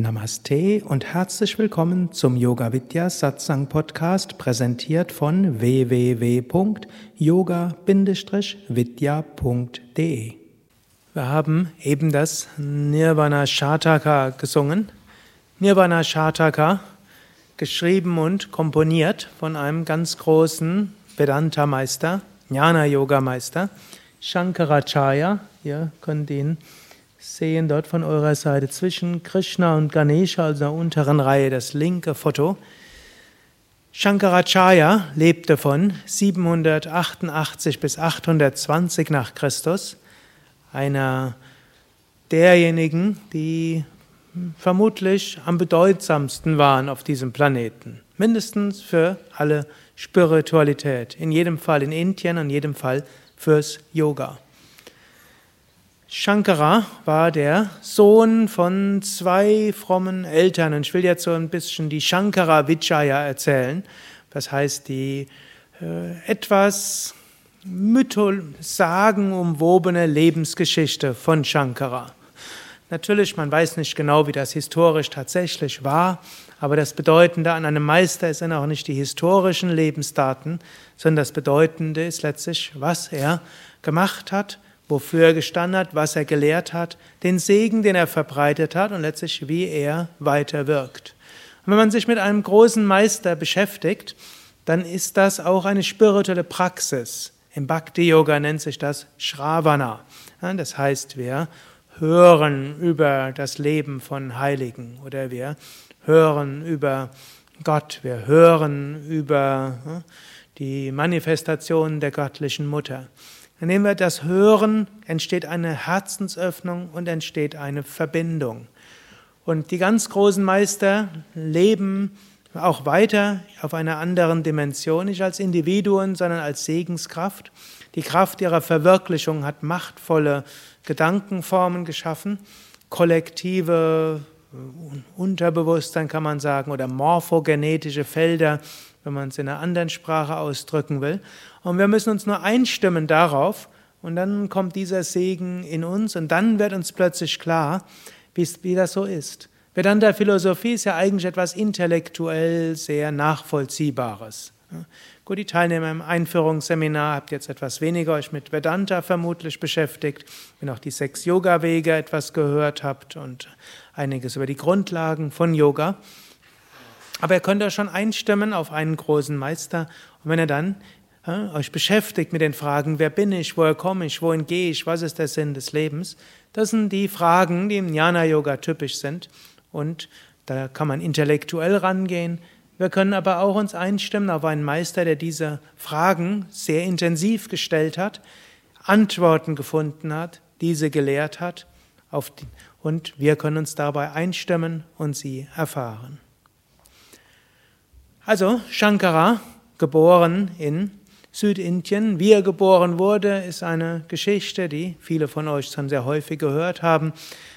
Namaste und herzlich willkommen zum Yoga Vidya Satsang Podcast, präsentiert von www.yoga-vidya.de. Wir haben eben das Nirvana Shataka gesungen. Nirvana Shataka, geschrieben und komponiert von einem ganz großen Vedanta-Meister, Jnana-Yoga-Meister, Shankaracharya. Ihr könnt ihn sehen dort von eurer Seite zwischen Krishna und Ganesha, also der unteren Reihe, das linke Foto. Shankaracharya lebte von 788 bis 820 nach Christus, einer derjenigen, die vermutlich am bedeutsamsten waren auf diesem Planeten, mindestens für alle Spiritualität, in jedem Fall in Indien in jedem Fall fürs Yoga. Shankara war der Sohn von zwei frommen Eltern. Und ich will jetzt so ein bisschen die Shankara Vijaya erzählen. Das heißt, die äh, etwas sagenumwobene Lebensgeschichte von Shankara. Natürlich, man weiß nicht genau, wie das historisch tatsächlich war, aber das Bedeutende an einem Meister sind auch nicht die historischen Lebensdaten, sondern das Bedeutende ist letztlich, was er gemacht hat, wofür er gestanden hat, was er gelehrt hat, den Segen, den er verbreitet hat und letztlich, wie er weiter wirkt. Und wenn man sich mit einem großen Meister beschäftigt, dann ist das auch eine spirituelle Praxis. Im Bhakti-Yoga nennt sich das Shravana. Das heißt, wir hören über das Leben von Heiligen oder wir hören über Gott, wir hören über die Manifestation der göttlichen Mutter. Indem wir das hören, entsteht eine Herzensöffnung und entsteht eine Verbindung. Und die ganz großen Meister leben auch weiter auf einer anderen Dimension, nicht als Individuen, sondern als Segenskraft. Die Kraft ihrer Verwirklichung hat machtvolle Gedankenformen geschaffen, kollektive Unterbewusstsein kann man sagen, oder morphogenetische Felder, wenn man es in einer anderen Sprache ausdrücken will. Und wir müssen uns nur einstimmen darauf, und dann kommt dieser Segen in uns, und dann wird uns plötzlich klar, wie das so ist. Vedanta-Philosophie ist ja eigentlich etwas intellektuell sehr Nachvollziehbares. Gut, die Teilnehmer im Einführungsseminar habt jetzt etwas weniger euch mit Vedanta vermutlich beschäftigt, wenn auch die sechs Yoga-Wege etwas gehört habt und einiges über die Grundlagen von Yoga. Aber ihr könnt euch schon einstimmen auf einen großen Meister. Und wenn ihr dann äh, euch beschäftigt mit den Fragen, wer bin ich, woher komme ich, wohin gehe ich, was ist der Sinn des Lebens, das sind die Fragen, die im Jnana-Yoga typisch sind. Und da kann man intellektuell rangehen. Wir können aber auch uns einstimmen auf einen Meister, der diese Fragen sehr intensiv gestellt hat, Antworten gefunden hat, diese gelehrt hat, die, und wir können uns dabei einstimmen und sie erfahren. Also Shankara, geboren in Südindien, wie er geboren wurde, ist eine Geschichte, die viele von euch schon sehr häufig gehört haben.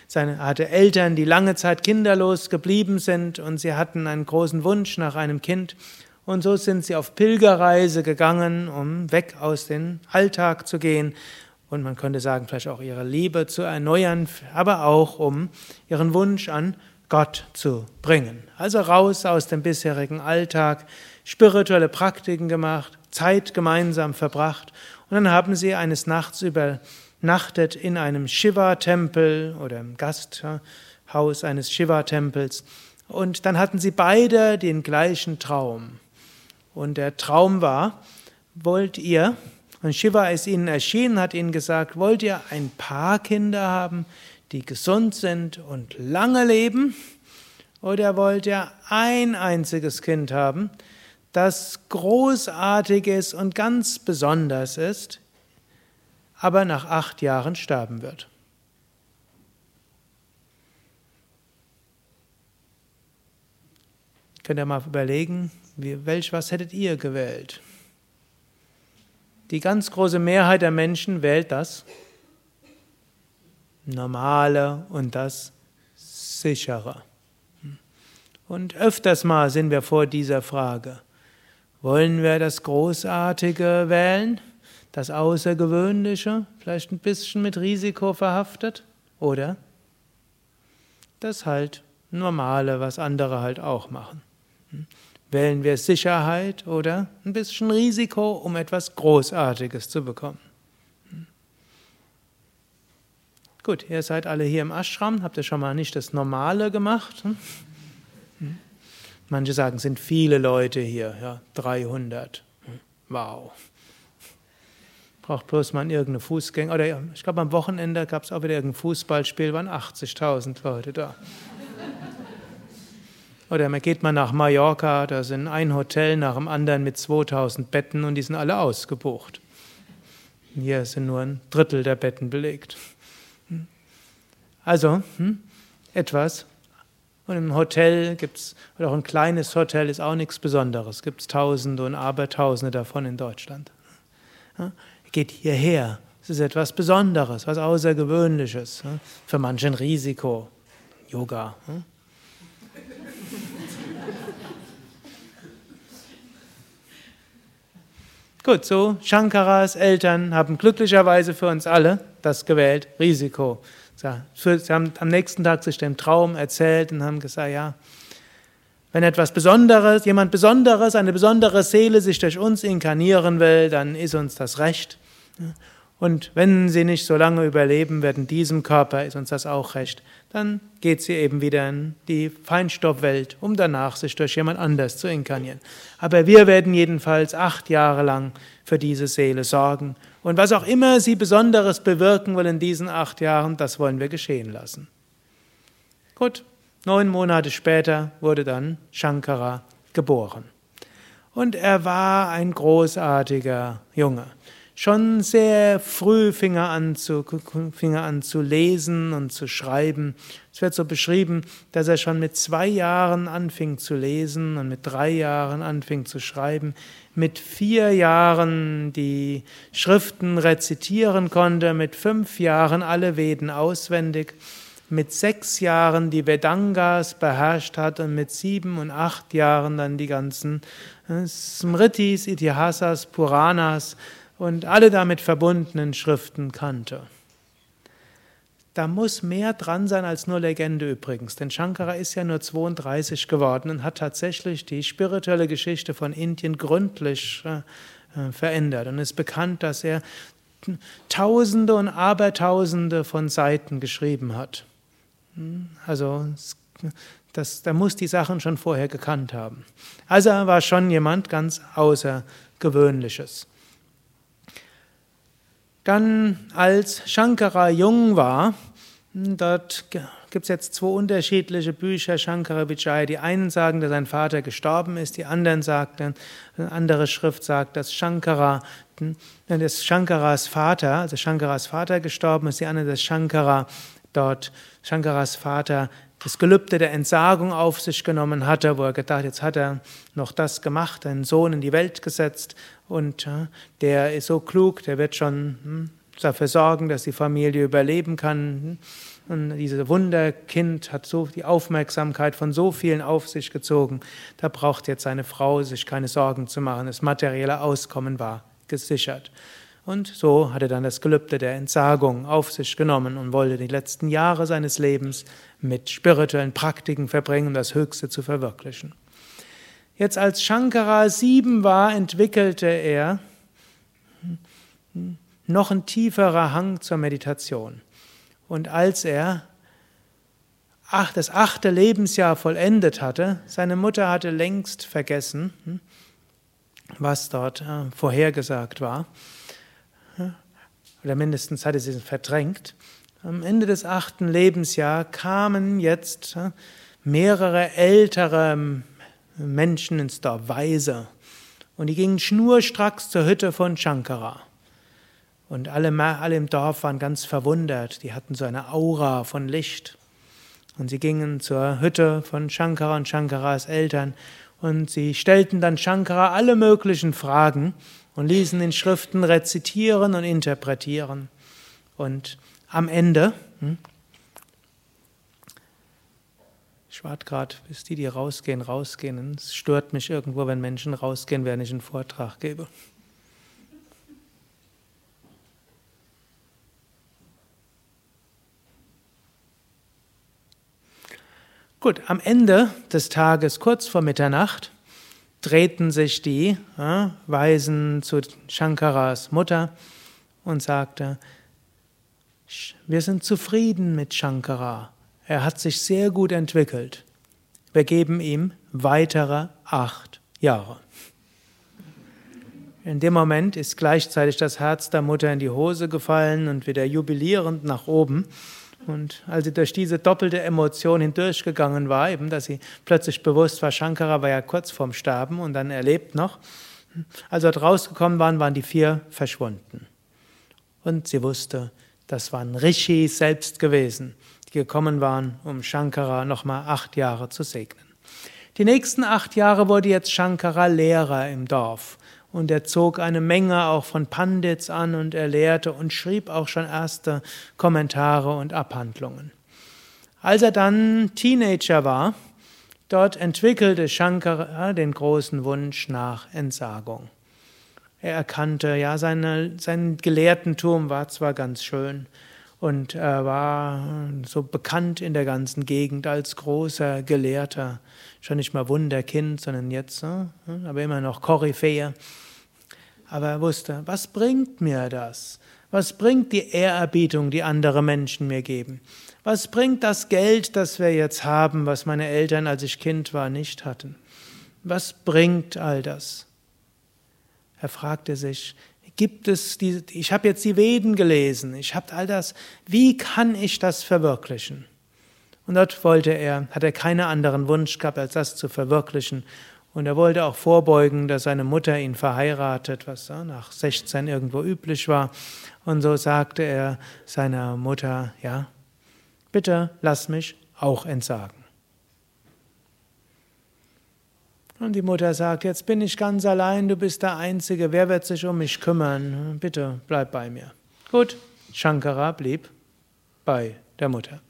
Seine, hatte Eltern, die lange Zeit kinderlos geblieben sind und sie hatten einen großen Wunsch nach einem Kind. Und so sind sie auf Pilgerreise gegangen, um weg aus dem Alltag zu gehen. Und man könnte sagen, vielleicht auch ihre Liebe zu erneuern, aber auch um ihren Wunsch an Gott zu bringen. Also raus aus dem bisherigen Alltag, spirituelle Praktiken gemacht, Zeit gemeinsam verbracht und dann haben sie eines Nachts übernachtet in einem Shiva-Tempel oder im Gasthaus eines Shiva-Tempels und dann hatten sie beide den gleichen Traum. Und der Traum war, wollt ihr, und Shiva ist ihnen erschienen, hat ihnen gesagt, wollt ihr ein paar Kinder haben, die gesund sind und lange leben? Oder wollt ihr ein einziges Kind haben, das großartig ist und ganz besonders ist, aber nach acht Jahren sterben wird? Könnt ihr mal überlegen, welch was hättet ihr gewählt? Die ganz große Mehrheit der Menschen wählt das Normale und das Sichere. Und öfters mal sind wir vor dieser Frage. Wollen wir das Großartige wählen, das Außergewöhnliche, vielleicht ein bisschen mit Risiko verhaftet? Oder das halt Normale, was andere halt auch machen. Wählen wir Sicherheit oder ein bisschen Risiko, um etwas Großartiges zu bekommen? Hm? Gut, ihr seid alle hier im Ashram, habt ihr schon mal nicht das Normale gemacht? Hm? Manche sagen, sind viele Leute hier, ja, 300. Wow. Braucht bloß mal irgendeine Fußgänger. Oder ich glaube, am Wochenende gab es auch wieder irgendein Fußballspiel, waren 80.000 Leute da. Oder man geht mal nach Mallorca, da sind ein Hotel nach dem anderen mit 2000 Betten und die sind alle ausgebucht. Hier sind nur ein Drittel der Betten belegt. Also, hm, etwas. Und im Hotel gibt es, oder auch ein kleines Hotel ist auch nichts Besonderes. Gibt es Tausende und Abertausende davon in Deutschland. Ja, geht hierher. Es ist etwas Besonderes, was Außergewöhnliches. Ja, für manche ein Risiko. Yoga. Ja. Gut, so Shankaras Eltern haben glücklicherweise für uns alle das gewählt, Risiko. Sie haben am nächsten Tag sich den Traum erzählt und haben gesagt, ja, wenn etwas Besonderes, jemand Besonderes, eine besondere Seele sich durch uns inkarnieren will, dann ist uns das recht. Und wenn sie nicht so lange überleben wird in diesem Körper, ist uns das auch recht. Dann geht sie eben wieder in die Feinstoffwelt, um danach sich durch jemand anders zu inkarnieren. Aber wir werden jedenfalls acht Jahre lang für diese Seele sorgen. Und was auch immer sie Besonderes bewirken will in diesen acht Jahren, das wollen wir geschehen lassen. Gut, neun Monate später wurde dann Shankara geboren. Und er war ein großartiger Junge. Schon sehr früh fing er, an zu, fing er an zu lesen und zu schreiben. Es wird so beschrieben, dass er schon mit zwei Jahren anfing zu lesen und mit drei Jahren anfing zu schreiben, mit vier Jahren die Schriften rezitieren konnte, mit fünf Jahren alle Veden auswendig, mit sechs Jahren die Vedangas beherrscht hat und mit sieben und acht Jahren dann die ganzen äh, Smritis, Itihasas, Puranas, und alle damit verbundenen Schriften kannte. Da muss mehr dran sein als nur Legende übrigens, denn Shankara ist ja nur 32 geworden und hat tatsächlich die spirituelle Geschichte von Indien gründlich äh, verändert. Und es ist bekannt, dass er Tausende und Abertausende von Seiten geschrieben hat. Hm, also das, da muss die Sachen schon vorher gekannt haben. Also er war schon jemand ganz Außergewöhnliches. Dann, als Shankara jung war, dort gibt es jetzt zwei unterschiedliche Bücher, Shankara Vijaya. Die einen sagen, dass sein Vater gestorben ist, die anderen sagen, eine andere Schrift sagt, dass Shankara, hm, dass Shankaras Vater, also Shankaras Vater gestorben ist, die andere, dass Shankara dort, Shankaras Vater das Gelübde der Entsagung auf sich genommen hatte, wo er gedacht, jetzt hat er noch das gemacht, einen Sohn in die Welt gesetzt und der ist so klug, der wird schon hm, dafür sorgen, dass die Familie überleben kann. Und dieses Wunderkind hat so die Aufmerksamkeit von so vielen auf sich gezogen. Da braucht jetzt seine Frau sich keine Sorgen zu machen. Das materielle Auskommen war gesichert. Und so hat er dann das Gelübde der Entsagung auf sich genommen und wollte die letzten Jahre seines Lebens mit spirituellen Praktiken verbringen, um das Höchste zu verwirklichen. Jetzt als Shankara sieben war, entwickelte er noch ein tieferer Hang zur Meditation. Und als er das achte Lebensjahr vollendet hatte, seine Mutter hatte längst vergessen, was dort äh, vorhergesagt war oder mindestens hatte sie es verdrängt. Am Ende des achten Lebensjahres kamen jetzt mehrere ältere Menschen ins Dorf, Weise, und die gingen schnurstracks zur Hütte von Shankara. Und alle, alle im Dorf waren ganz verwundert, die hatten so eine Aura von Licht. Und sie gingen zur Hütte von Shankara und Shankaras Eltern und sie stellten dann Shankara alle möglichen Fragen und ließen in Schriften rezitieren und interpretieren. Und am Ende, hm, ich warte gerade, bis die, die rausgehen, rausgehen. Es stört mich irgendwo, wenn Menschen rausgehen, während ich einen Vortrag gebe. Gut, am Ende des Tages, kurz vor Mitternacht, drehten sich die äh, Weisen zu Shankaras Mutter und sagte, wir sind zufrieden mit Shankara. Er hat sich sehr gut entwickelt. Wir geben ihm weitere acht Jahre. In dem Moment ist gleichzeitig das Herz der Mutter in die Hose gefallen und wieder jubilierend nach oben. Und als sie durch diese doppelte Emotion hindurchgegangen war, eben, dass sie plötzlich bewusst war, Shankara war ja kurz vorm Sterben und dann erlebt noch. Als dort rausgekommen waren, waren die vier verschwunden. Und sie wusste, das waren Rishis selbst gewesen, die gekommen waren, um Shankara nochmal acht Jahre zu segnen. Die nächsten acht Jahre wurde jetzt Shankara Lehrer im Dorf. Und er zog eine Menge auch von Pandits an und er lehrte und schrieb auch schon erste Kommentare und Abhandlungen. Als er dann Teenager war, dort entwickelte Shankara den großen Wunsch nach Entsagung. Er erkannte, ja, seine, sein Gelehrtentum war zwar ganz schön und er war so bekannt in der ganzen Gegend als großer Gelehrter, schon nicht mal Wunderkind, sondern jetzt, hm, aber immer noch Koryphäe. Aber er wusste, was bringt mir das? Was bringt die Ehrerbietung, die andere Menschen mir geben? Was bringt das Geld, das wir jetzt haben, was meine Eltern, als ich Kind war, nicht hatten? Was bringt all das? Er fragte sich, gibt es die, ich habe jetzt die Veden gelesen, ich habe all das, wie kann ich das verwirklichen? Und dort wollte er, hat er keinen anderen Wunsch gehabt, als das zu verwirklichen. Und er wollte auch vorbeugen, dass seine Mutter ihn verheiratet, was nach 16 irgendwo üblich war. Und so sagte er seiner Mutter, ja, bitte lass mich auch entsagen. Und die Mutter sagt, jetzt bin ich ganz allein, du bist der Einzige, wer wird sich um mich kümmern? Bitte bleib bei mir. Gut, Shankara blieb bei der Mutter.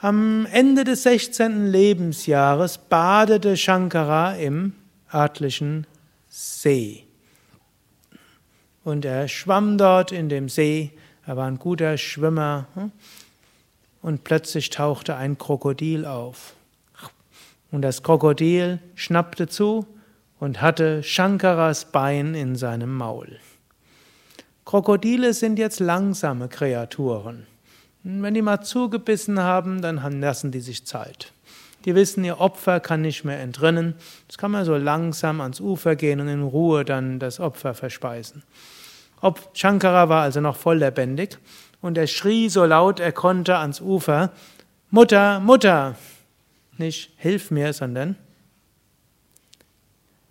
Am Ende des 16. Lebensjahres badete Shankara im örtlichen See. Und er schwamm dort in dem See, er war ein guter Schwimmer, hm? und plötzlich tauchte ein Krokodil auf. Und das Krokodil schnappte zu und hatte Shankaras Bein in seinem Maul. Krokodile sind jetzt langsame Kreaturen. Wenn die mal zugebissen haben, dann lassen die sich Zeit. Die wissen, ihr Opfer kann nicht mehr entrinnen. Jetzt kann man so langsam ans Ufer gehen und in Ruhe dann das Opfer verspeisen. Ob Shankara war also noch voll lebendig und er schrie so laut er konnte ans Ufer, Mutter, Mutter! Nicht hilf mir, sondern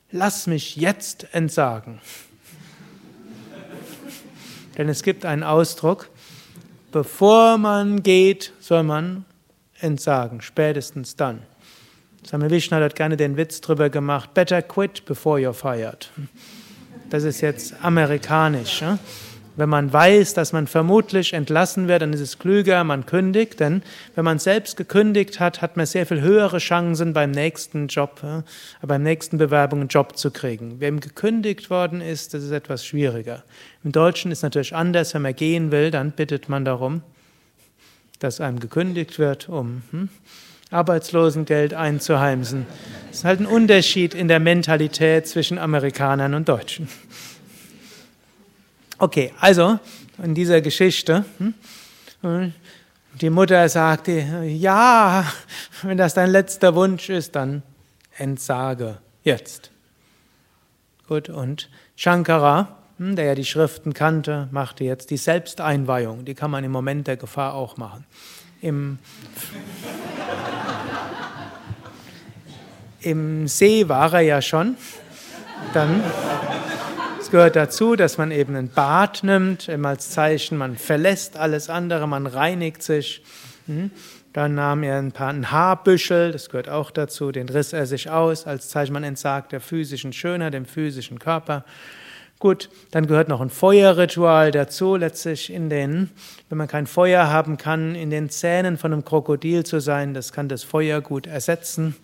lass mich jetzt entsagen. Denn es gibt einen Ausdruck, bevor man geht, soll man entsagen, spätestens dann. Same Vishnu hat gerne den Witz drüber gemacht, better quit before you're fired. Das ist jetzt amerikanisch. Ja? Wenn man weiß, dass man vermutlich entlassen wird, dann ist es klüger, man kündigt, denn wenn man selbst gekündigt hat, hat man sehr viel höhere Chancen beim nächsten Job, äh, beim nächsten Bewerbung einen Job zu kriegen. Wem gekündigt worden ist, das ist etwas schwieriger. Im Deutschen ist es natürlich anders, wenn man gehen will, dann bittet man darum, dass einem gekündigt wird, um hm, Arbeitslosengeld einzuheimsen. Das ist halt ein Unterschied in der Mentalität zwischen Amerikanern und Deutschen. Okay, also in dieser Geschichte, hm, die Mutter sagte, ja, wenn das dein letzter Wunsch ist, dann entsage jetzt. Gut, und Shankara, hm, der ja die Schriften kannte, machte jetzt die Selbsteinweihung. Die kann man im Moment der Gefahr auch machen. Im, im See war er ja schon. Dann gehört dazu, dass man eben ein Bad nimmt, eben als Zeichen, man verlässt alles andere, man reinigt sich. Hm? Dann nahm er ein paar ein Haarbüschel, das gehört auch dazu, den riss er sich aus, als Zeichen, man entsagt der physischen Schönheit, dem physischen Körper. Gut, dann gehört noch ein Feuerritual dazu, letztlich in den, wenn man kein Feuer haben kann, in den Zähnen von einem Krokodil zu sein, das kann das Feuer gut ersetzen.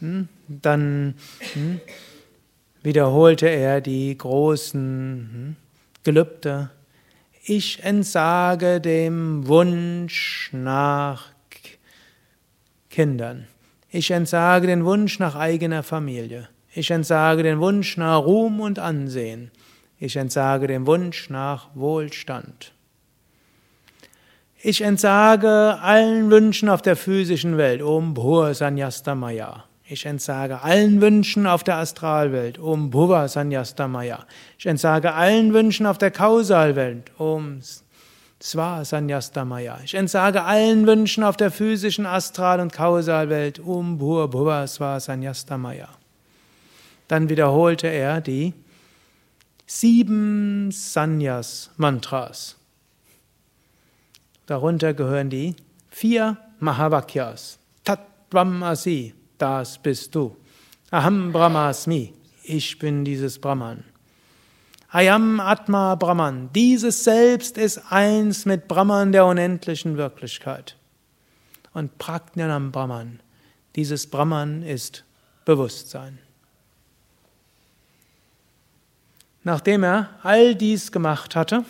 Hm? Dann hm? Wiederholte er die großen hm, Gelübde. Ich entsage dem Wunsch nach Kindern. Ich entsage den Wunsch nach eigener Familie. Ich entsage den Wunsch nach Ruhm und Ansehen. Ich entsage den Wunsch nach Wohlstand. Ich entsage allen Wünschen auf der physischen Welt. Om Bhur Sanyastamaya. Ich entsage allen Wünschen auf der Astralwelt. Om Bhuva Sanyastamaya. Ich entsage allen Wünschen auf der Kausalwelt. Om Sva Sanyastamaya. Ich entsage allen Wünschen auf der physischen Astral- und Kausalwelt. Um Bhur Bhuva Sva Sanyastamaya. Dann wiederholte er die sieben Sanyas-Mantras. Darunter gehören die vier Mahavakyas. Tatvam Asi, das bist du. Aham Brahmasmi, ich bin dieses Brahman. Ayam Atma Brahman, dieses Selbst ist eins mit Brahman der unendlichen Wirklichkeit. Und Prajnanam Brahman, dieses Brahman ist Bewusstsein. Nachdem er all dies gemacht hatte,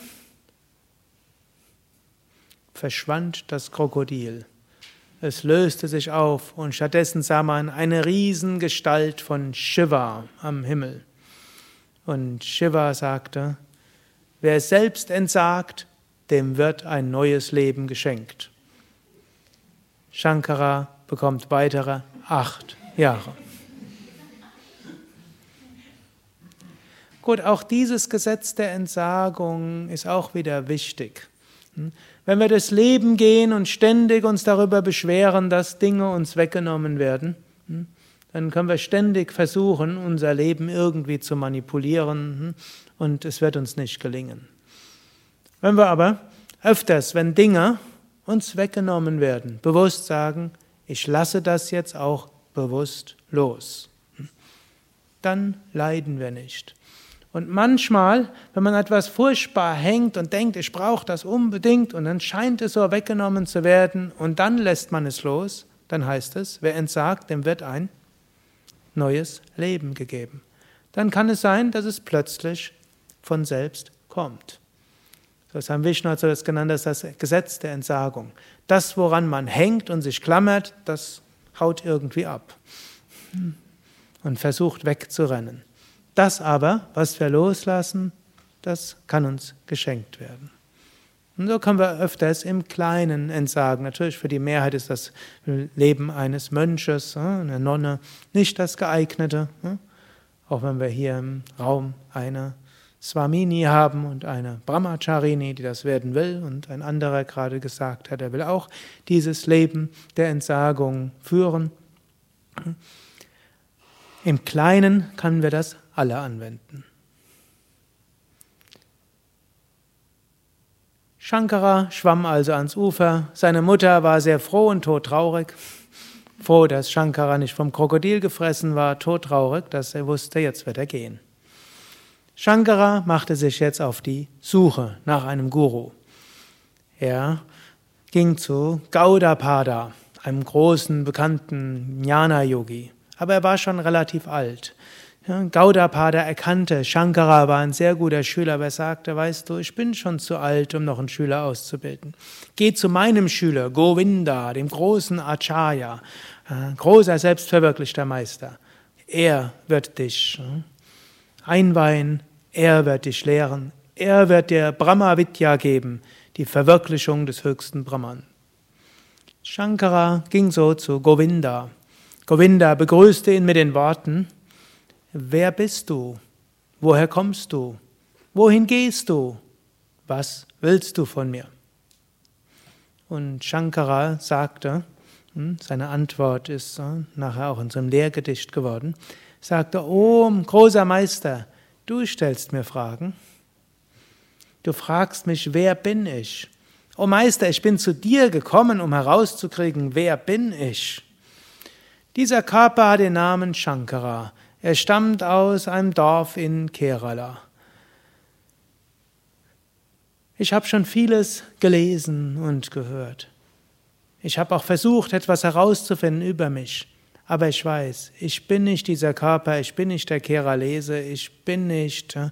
verschwand das Krokodil. Es löste sich auf und stattdessen sah man eine Riesengestalt von Shiva am Himmel. Und Shiva sagte, wer selbst entsagt, dem wird ein neues Leben geschenkt. Shankara bekommt weitere acht Jahre. Gut, auch dieses Gesetz der Entsagung ist auch wieder wichtig. Hm? Wenn wir durchs Leben gehen und ständig uns darüber beschweren, dass Dinge uns weggenommen werden, hm, dann können wir ständig versuchen, unser Leben irgendwie zu manipulieren hm, und es wird uns nicht gelingen. Wenn wir aber öfters, wenn Dinge uns weggenommen werden, bewusst sagen, ich lasse das jetzt auch bewusst los, dann leiden wir nicht. Und manchmal, wenn man etwas furchtbar hängt und denkt, ich brauche das unbedingt, und dann scheint es so weggenommen zu werden, und dann lässt man es los, dann heißt es, wer entsagt, dem wird ein neues Leben gegeben. Dann kann es sein, dass es plötzlich von selbst kommt. Das haben Vishnu hat so das genannt, das ist das Gesetz der Entsagung. Das, woran man hängt und sich klammert, das haut irgendwie ab und versucht wegzurennen. Das aber, was wir loslassen, das kann uns geschenkt werden. Und so können wir öfters im Kleinen entsagen. Natürlich für die Mehrheit ist das Leben eines Mönches, einer Nonne, nicht das geeignete. Auch wenn wir hier im Raum eine Swamini haben und eine Brahmacharini, die das werden will, und ein anderer gerade gesagt hat, er will auch dieses Leben der Entsagung führen. Im Kleinen können wir das alle anwenden. Shankara schwamm also ans Ufer. Seine Mutter war sehr froh und todtraurig. Froh, dass Shankara nicht vom Krokodil gefressen war, todtraurig, dass er wusste, jetzt wird er gehen. Shankara machte sich jetzt auf die Suche nach einem Guru. Er ging zu Gaudapada, einem großen, bekannten Jnana-Yogi aber er war schon relativ alt. Gaudapada erkannte, Shankara war ein sehr guter Schüler, aber er sagte, weißt du, ich bin schon zu alt, um noch einen Schüler auszubilden. Geh zu meinem Schüler, Govinda, dem großen Acharya, äh, großer, selbstverwirklichter Meister. Er wird dich äh, einweihen, er wird dich lehren, er wird dir Brahma Vidya geben, die Verwirklichung des höchsten Brahman. Shankara ging so zu Govinda. Govinda begrüßte ihn mit den Worten, Wer bist du? Woher kommst du? Wohin gehst du? Was willst du von mir? Und Shankara sagte, hm, seine Antwort ist äh, nachher auch in so einem Lehrgedicht geworden, sagte, Oh, großer Meister, du stellst mir Fragen. Du fragst mich, wer bin ich? Oh Meister, ich bin zu dir gekommen, um herauszukriegen, wer bin ich? Dieser Körper hat den Namen Shankara. Er stammt aus einem Dorf in Kerala. Ich habe schon vieles gelesen und gehört. Ich habe auch versucht, etwas herauszufinden über mich. Aber ich weiß, ich bin nicht dieser Körper, ich bin nicht der Keralese, ich bin nicht äh,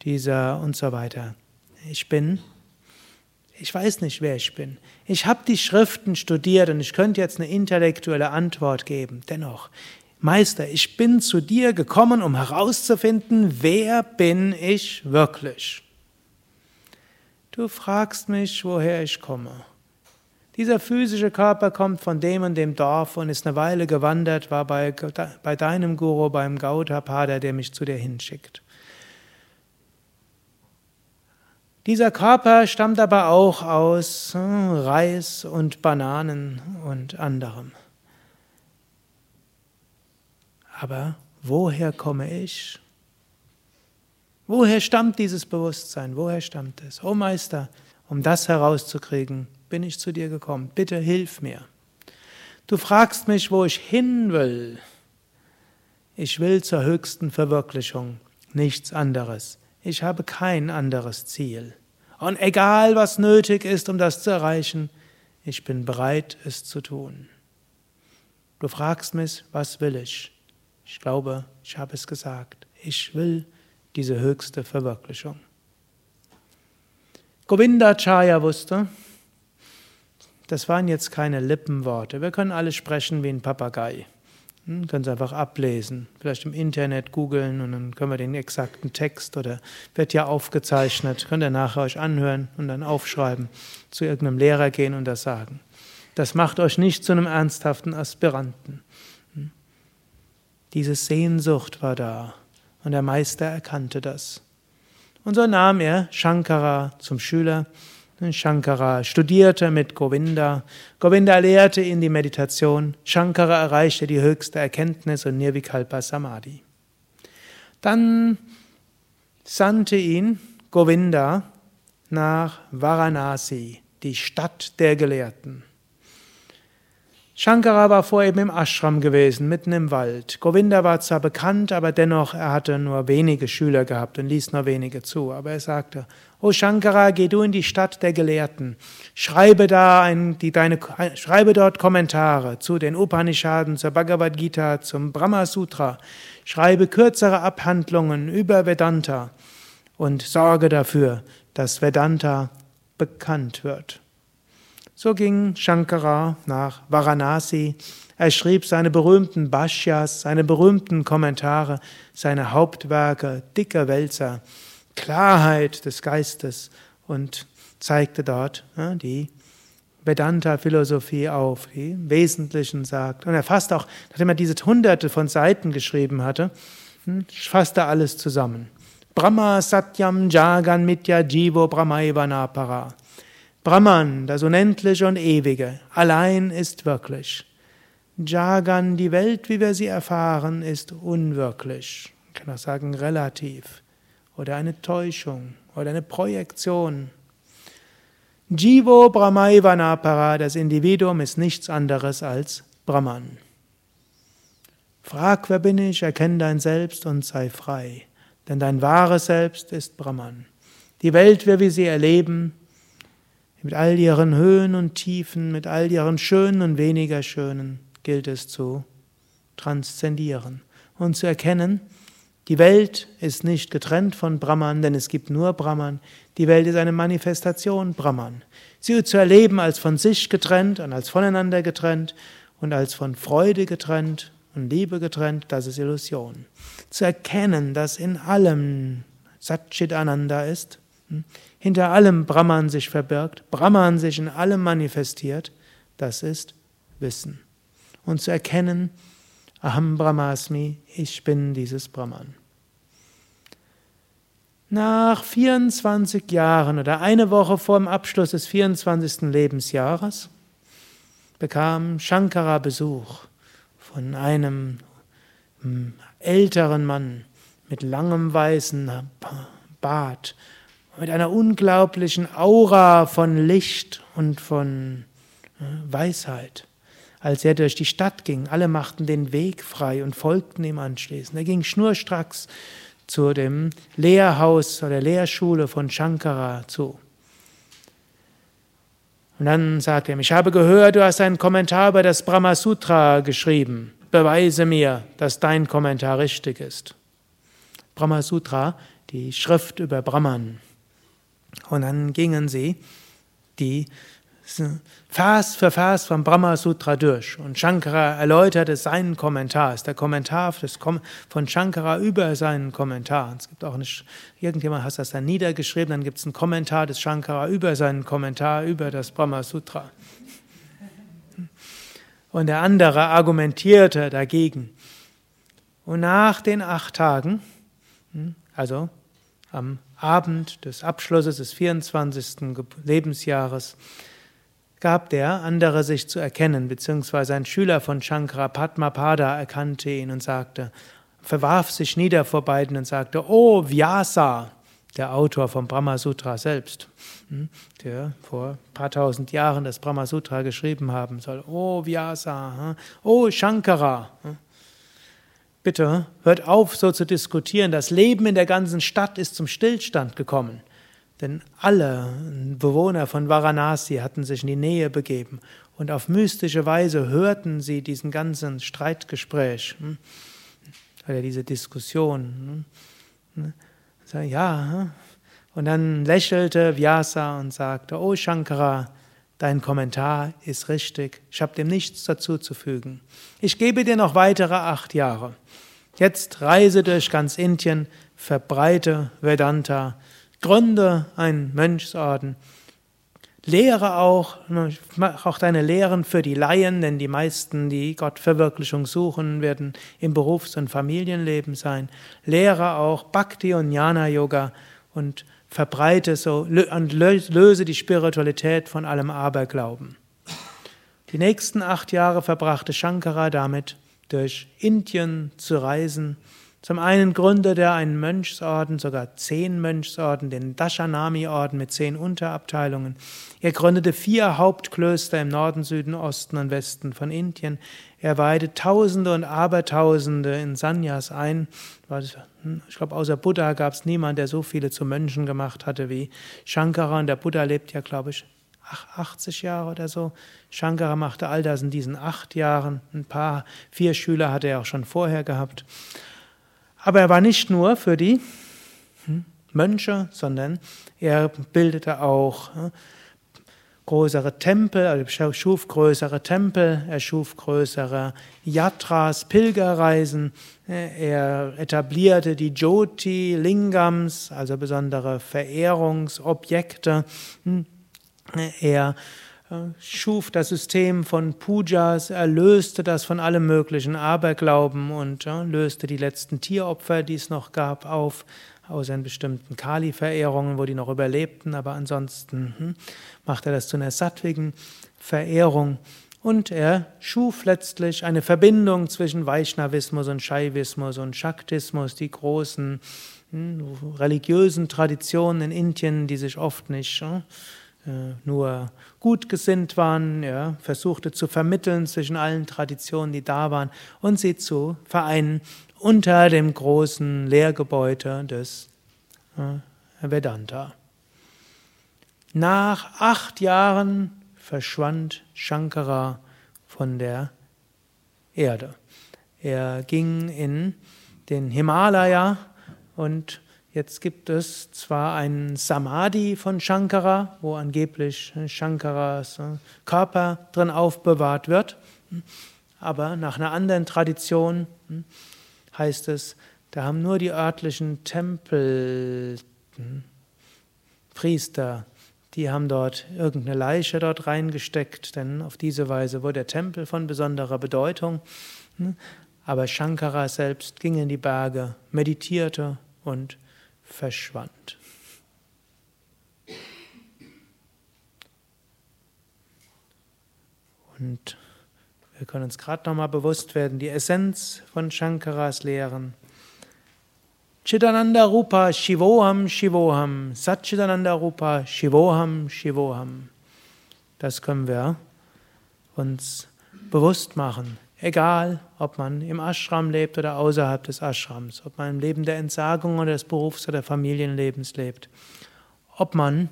dieser und so weiter. Ich bin Ich weiß nicht, wer ich bin. Ich habe die Schriften studiert und ich könnte jetzt eine intellektuelle Antwort geben. Dennoch, Meister, ich bin zu dir gekommen, um herauszufinden, wer bin ich wirklich. Du fragst mich, woher ich komme. Dieser physische Körper kommt von dem und dem Dorf und ist eine Weile gewandert, war bei, bei deinem Guru, beim Gautapada, der mich zu dir hinschickt. Dieser Körper stammt aber auch aus hm, Reis und Bananen und anderem. Aber woher komme ich? Woher stammt dieses Bewusstsein? Woher stammt es? Oh Meister, um das herauszukriegen, bin ich zu dir gekommen. Bitte hilf mir. Du fragst mich, wo ich hin will. Ich will zur höchsten Verwirklichung, nichts anderes. Ich habe kein anderes Ziel. Und egal, was nötig ist, um das zu erreichen, ich bin bereit, es zu tun. Du fragst mich, was will ich? Ich glaube, ich habe es gesagt. Ich will diese höchste Verwirklichung. Govindacharya wusste, das waren jetzt keine Lippenworte. Wir können alle sprechen wie ein Papagei. Hm, können Sie einfach ablesen, vielleicht im Internet googeln und dann können wir den exakten Text oder wird ja aufgezeichnet, könnt ihr nachher euch anhören und dann aufschreiben, zu irgendeinem Lehrer gehen und das sagen. Das macht euch nicht zu einem ernsthaften Aspiranten. Diese Sehnsucht war da und der Meister erkannte das. Und so nahm er Shankara zum Schüler Shankara studierte mit Govinda. Govinda lehrte ihn die Meditation. Shankara erreichte die höchste Erkenntnis und Nirvikalpa Samadhi. Dann sandte ihn Govinda nach Varanasi, die Stadt der Gelehrten. Shankara war vorher eben im Ashram gewesen, mitten im Wald. Govinda war zwar bekannt, aber dennoch, er hatte nur wenige Schüler gehabt und ließ nur wenige zu. Aber er sagte, O Shankara, geh du in die Stadt der Gelehrten. Schreibe da ein, die, deine, schreibe dort Kommentare zu den Upanishaden, zur Bhagavad Gita, zum Brahma Sutra. Schreibe kürzere Abhandlungen über Vedanta und sorge dafür, dass Vedanta bekannt wird. So ging Shankara nach Varanasi. Er schrieb seine berühmten Bhashyas, seine berühmten Kommentare, seine Hauptwerke, dicke Wälzer, Klarheit des Geistes und zeigte dort ja, die Vedanta-Philosophie auf, die im Wesentlichen sagt. Und er fasst auch, nachdem er diese hunderte von Seiten geschrieben hatte, hm, fasst er alles zusammen. Brahma Satyam Jagan Mitya Jivo Brahmaiva Para. Brahman, das Unendliche und Ewige, allein ist wirklich. Jagan, die Welt, wie wir sie erfahren, ist unwirklich. Ich kann auch sagen relativ. Oder eine Täuschung oder eine Projektion. Jivo Brahmaivanapara, das Individuum ist nichts anderes als Brahman. Frag, wer bin ich, erkenne dein Selbst und sei frei, denn dein wahres Selbst ist Brahman. Die Welt, wie wir sie erleben, mit all ihren Höhen und Tiefen, mit all ihren schönen und weniger schönen, gilt es zu transzendieren und zu erkennen, die Welt ist nicht getrennt von Brahman, denn es gibt nur Brahman. Die Welt ist eine Manifestation Brahman. Sie zu erleben als von sich getrennt und als voneinander getrennt und als von Freude getrennt und Liebe getrennt, das ist Illusion. Zu erkennen, dass in allem Satchit Ananda ist, hm, hinter allem Brahman sich verbirgt, Brahman sich in allem manifestiert, das ist Wissen. Und zu erkennen, Aham Brahmasmi, ich bin dieses Brahman. Nach 24 Jahren oder eine Woche vor dem Abschluss des 24. Lebensjahres bekam Shankara Besuch von einem hm, älteren Mann mit langem weißen Bart mit einer unglaublichen Aura von Licht und von äh, Weisheit. Als er durch die Stadt ging, alle machten den Weg frei und folgten ihm anschließend. Er ging schnurstracks zu dem Lehrhaus oder Lehrschule von Shankara zu. Und dann sagte er ihm, ich habe gehört, du hast einen Kommentar über das Brahma Sutra geschrieben. Beweise mir, dass dein Kommentar richtig ist. Brahma Sutra, die Schrift über Brahman. Und dann gingen sie die Vers für Vers vom Brahma Sutra durch. Und Shankara erläuterte seinen Kommentar. Es ist der Kommentar von Shankara über seinen Kommentar. Es gibt auch nicht, irgendjemand hat das dann niedergeschrieben, dann gibt es einen Kommentar des Shankara über seinen Kommentar über das Brahma Sutra. Und der andere argumentierte dagegen. Und nach den acht Tagen, hm, also am Abend des Abschlusses des 24. Lebensjahres, gab der andere sich zu erkennen, beziehungsweise ein Schüler von Shankara Padmapada erkannte ihn und sagte, verwarf sich nieder vor beiden und sagte, Oh Vyasa, der Autor vom Brahma Sutra selbst, hm, der vor ein paar tausend Jahren das Brahma Sutra geschrieben haben soll. Oh Vyasa, hm, oh Shankara. Bitte hört auf, so zu diskutieren. Das Leben in der ganzen Stadt ist zum Stillstand gekommen. Denn alle Bewohner von Varanasi hatten sich in die Nähe begeben und auf mystische Weise hörten sie diesen ganzen Streitgespräch hm, oder diese Diskussion. Hm, hm. Ja, und dann lächelte Vyasa und sagte, Oh Shankara, dein Kommentar ist richtig, ich habe dem nichts dazu zu fügen. Ich gebe dir noch weitere acht Jahre. Jetzt reise durch ganz Indien, verbreite Vedanta, gründe einen Mönchsorden. Lehre auch, mach auch deine Lehren für die Laien, denn die meisten, die Gottverwirklichung suchen, werden im Berufs- und Familienleben sein. Lehre auch Bhakti und Jnana Yoga und verbreite so und löse die Spiritualität von allem Aberglauben. Die nächsten acht Jahre verbrachte Shankara damit, durch Indien zu reisen, zum einen gründete er einen Mönchsorden, sogar zehn Mönchsorden, den Dashanami-Orden mit zehn Unterabteilungen. Er gründete vier Hauptklöster im Norden, Süden, Osten und Westen von Indien. Er weihte Tausende und Abertausende in Sanyas ein. Ich glaube, außer Buddha gab es niemanden, der so viele zu Mönchen gemacht hatte wie Shankara. Und der Buddha lebt ja, glaube ich, 80 Jahre oder so. Shankara machte all das in diesen acht Jahren. Ein paar, vier Schüler hatte er auch schon vorher gehabt. Aber er war nicht nur für die hm, Mönche, sondern er bildete auch hm, größere Tempel, also er schuf größere Tempel, er schuf größere Yatras, Pilgerreisen, er etablierte die Jyoti Lingams, also besondere Verehrungsobjekte, hm, er schuf das System von Pujas, er löste das von allem möglichen Aberglauben und ja, löste die letzten Tieropfer, die es noch gab, auf, außer in bestimmten Kali-Verehrungen, wo die noch überlebten, aber ansonsten hm, machte er das zu einer sattwigen Verehrung. Und er schuf letztlich eine Verbindung zwischen Vaishnavismus und Shaivismus und Shaktismus, die großen hm, religiösen Traditionen in Indien, die sich oft nicht hm, äh, nur gut gesinnt waren, ja, versuchte zu vermitteln zwischen allen Traditionen, die da waren, und sie zu vereinen unter dem großen Lehrgebäude des äh, Vedanta. Nach acht Jahren verschwand Shankara von der Erde. Er ging in den Himalaya und Jetzt gibt es zwar einen Samadhi von Shankara, wo angeblich Shankaras äh, Körper drin aufbewahrt wird, aber nach einer anderen Tradition hm, heißt es, da haben nur die örtlichen Tempelpriester, die haben dort irgendeine Leiche dort reingesteckt, denn auf diese Weise wurde der Tempel von besonderer Bedeutung. Hm, aber Shankara selbst ging in die Berge, meditierte und verschwand. Und wir können uns gerade nochmal bewusst werden, die Essenz von Shankaras Lehren. Chidananda Rupa Shivoham Shivoham, Satchidananda Rupa Shivoham Shivoham. Das können wir uns bewusst machen. Egal, ob man im Ashram lebt oder außerhalb des Ashrams, ob man im Leben der Entsagung oder des Berufs- oder Familienlebens lebt, ob man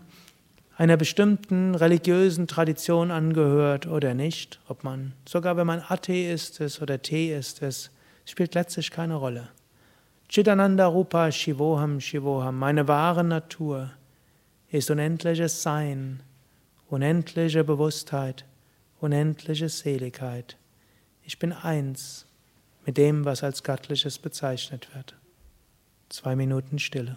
einer bestimmten religiösen Tradition angehört oder nicht, ob man, sogar wenn man Atheist ist oder Theist ist, spielt letztlich keine Rolle. Chidananda Rupa Shivoham Shivoham, meine wahre Natur ist unendliches Sein, unendliche Bewusstheit, unendliche Seligkeit. Ich bin eins mit dem, was als Göttliches bezeichnet wird. Zwei Minuten Stille.